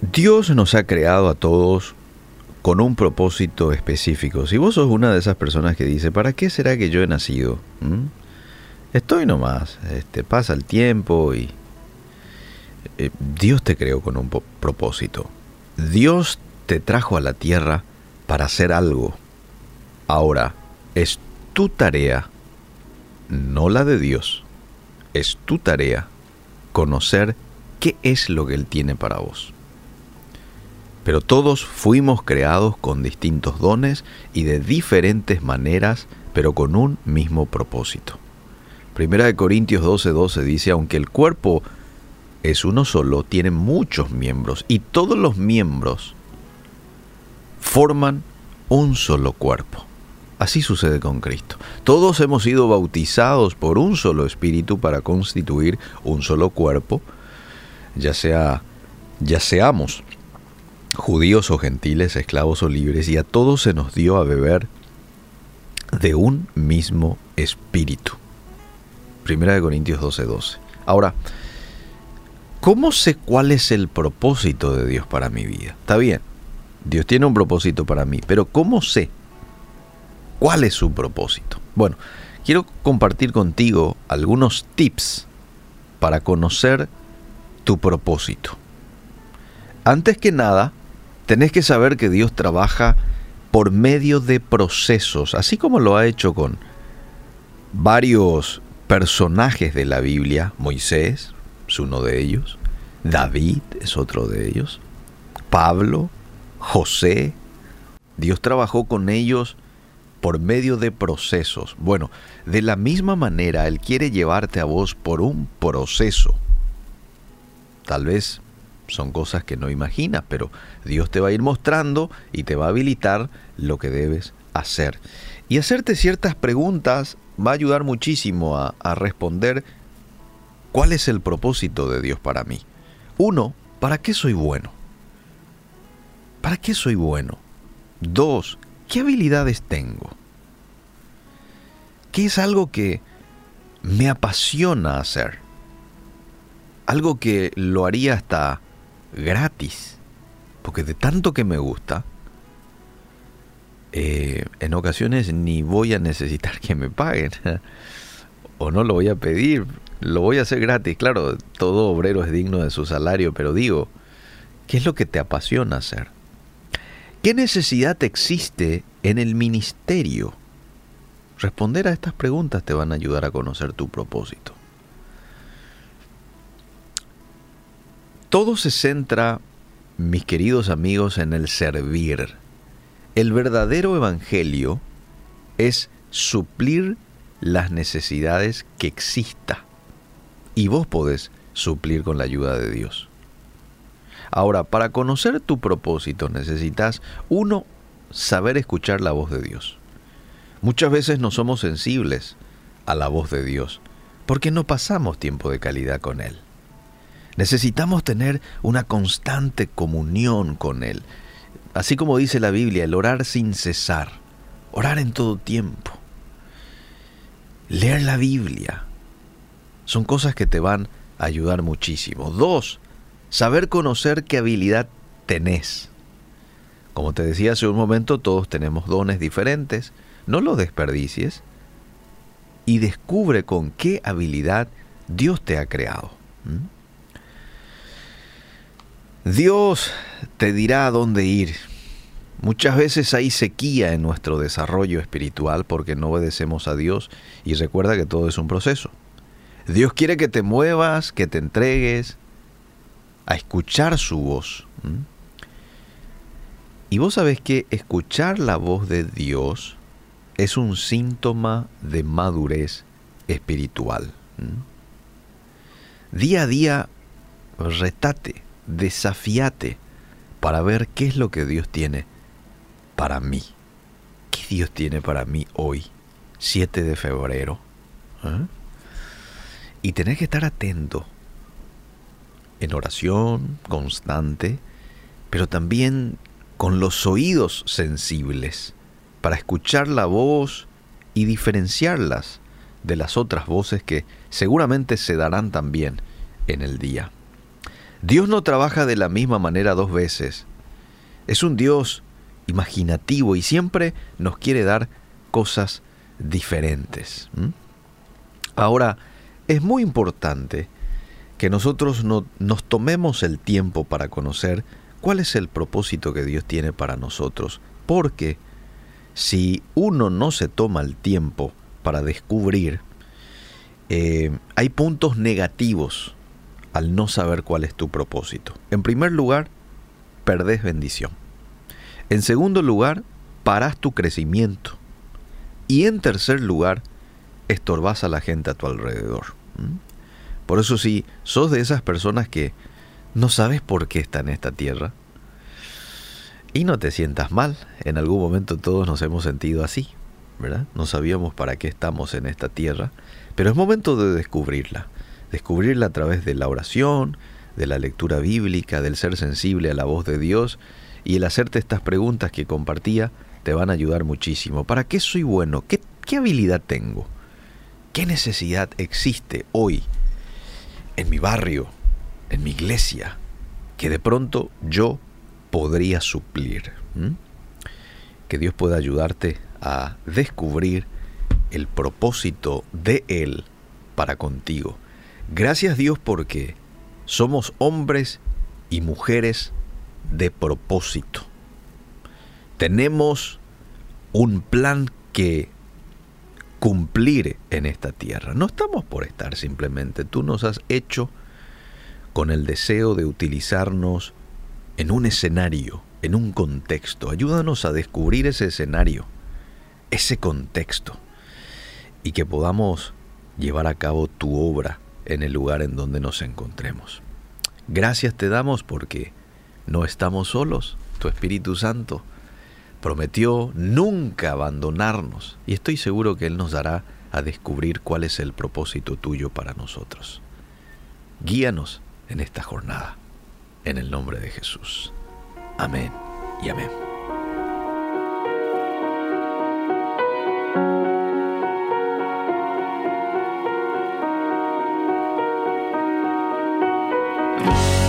Dios nos ha creado a todos con un propósito específico. Si vos sos una de esas personas que dice, ¿para qué será que yo he nacido? ¿Mm? Estoy nomás, este, pasa el tiempo y eh, Dios te creó con un propósito. Dios te trajo a la tierra para hacer algo. Ahora, es tu tarea, no la de Dios, es tu tarea conocer qué es lo que Él tiene para vos. Pero todos fuimos creados con distintos dones y de diferentes maneras, pero con un mismo propósito. Primera de Corintios 12:12 12 dice, aunque el cuerpo es uno solo, tiene muchos miembros y todos los miembros forman un solo cuerpo. Así sucede con Cristo. Todos hemos sido bautizados por un solo espíritu para constituir un solo cuerpo, ya sea ya seamos judíos o gentiles, esclavos o libres, y a todos se nos dio a beber de un mismo espíritu. Primera de Corintios 12:12. 12. Ahora, ¿cómo sé cuál es el propósito de Dios para mi vida? Está bien, Dios tiene un propósito para mí, pero ¿cómo sé cuál es su propósito? Bueno, quiero compartir contigo algunos tips para conocer tu propósito. Antes que nada, tenés que saber que Dios trabaja por medio de procesos, así como lo ha hecho con varios personajes de la Biblia. Moisés es uno de ellos, David es otro de ellos, Pablo, José. Dios trabajó con ellos por medio de procesos. Bueno, de la misma manera Él quiere llevarte a vos por un proceso. Tal vez son cosas que no imaginas, pero Dios te va a ir mostrando y te va a habilitar lo que debes hacer. Y hacerte ciertas preguntas va a ayudar muchísimo a, a responder cuál es el propósito de Dios para mí. Uno, ¿para qué soy bueno? ¿Para qué soy bueno? Dos, ¿qué habilidades tengo? ¿Qué es algo que me apasiona hacer? Algo que lo haría hasta gratis, porque de tanto que me gusta, eh, en ocasiones ni voy a necesitar que me paguen, o no lo voy a pedir, lo voy a hacer gratis. Claro, todo obrero es digno de su salario, pero digo, ¿qué es lo que te apasiona hacer? ¿Qué necesidad existe en el ministerio? Responder a estas preguntas te van a ayudar a conocer tu propósito. Todo se centra, mis queridos amigos, en el servir. El verdadero evangelio es suplir las necesidades que exista. Y vos podés suplir con la ayuda de Dios. Ahora, para conocer tu propósito necesitas, uno, saber escuchar la voz de Dios. Muchas veces no somos sensibles a la voz de Dios porque no pasamos tiempo de calidad con Él. Necesitamos tener una constante comunión con Él. Así como dice la Biblia, el orar sin cesar, orar en todo tiempo, leer la Biblia, son cosas que te van a ayudar muchísimo. Dos, saber conocer qué habilidad tenés. Como te decía hace un momento, todos tenemos dones diferentes, no los desperdicies y descubre con qué habilidad Dios te ha creado. Dios te dirá a dónde ir. Muchas veces hay sequía en nuestro desarrollo espiritual porque no obedecemos a Dios y recuerda que todo es un proceso. Dios quiere que te muevas, que te entregues a escuchar su voz. Y vos sabés que escuchar la voz de Dios es un síntoma de madurez espiritual. Día a día retate desafíate para ver qué es lo que Dios tiene para mí. ¿Qué Dios tiene para mí hoy, 7 de febrero? ¿Eh? Y tenés que estar atento en oración constante, pero también con los oídos sensibles para escuchar la voz y diferenciarlas de las otras voces que seguramente se darán también en el día. Dios no trabaja de la misma manera dos veces. Es un Dios imaginativo y siempre nos quiere dar cosas diferentes. Ahora, es muy importante que nosotros no, nos tomemos el tiempo para conocer cuál es el propósito que Dios tiene para nosotros, porque si uno no se toma el tiempo para descubrir, eh, hay puntos negativos al no saber cuál es tu propósito. En primer lugar, perdés bendición. En segundo lugar, parás tu crecimiento. Y en tercer lugar, estorbas a la gente a tu alrededor. Por eso si sos de esas personas que no sabes por qué está en esta tierra, y no te sientas mal, en algún momento todos nos hemos sentido así, ¿verdad? No sabíamos para qué estamos en esta tierra, pero es momento de descubrirla, descubrirla a través de la oración, de la lectura bíblica, del ser sensible a la voz de Dios y el hacerte estas preguntas que compartía te van a ayudar muchísimo. ¿Para qué soy bueno? ¿Qué, qué habilidad tengo? ¿Qué necesidad existe hoy en mi barrio, en mi iglesia, que de pronto yo podría suplir? Que Dios pueda ayudarte a descubrir el propósito de Él para contigo. Gracias Dios porque somos hombres y mujeres de propósito. Tenemos un plan que cumplir en esta tierra. No estamos por estar simplemente. Tú nos has hecho con el deseo de utilizarnos en un escenario, en un contexto. Ayúdanos a descubrir ese escenario, ese contexto, y que podamos llevar a cabo tu obra en el lugar en donde nos encontremos. Gracias te damos porque no estamos solos. Tu Espíritu Santo prometió nunca abandonarnos y estoy seguro que Él nos dará a descubrir cuál es el propósito tuyo para nosotros. Guíanos en esta jornada, en el nombre de Jesús. Amén y amén. Bye.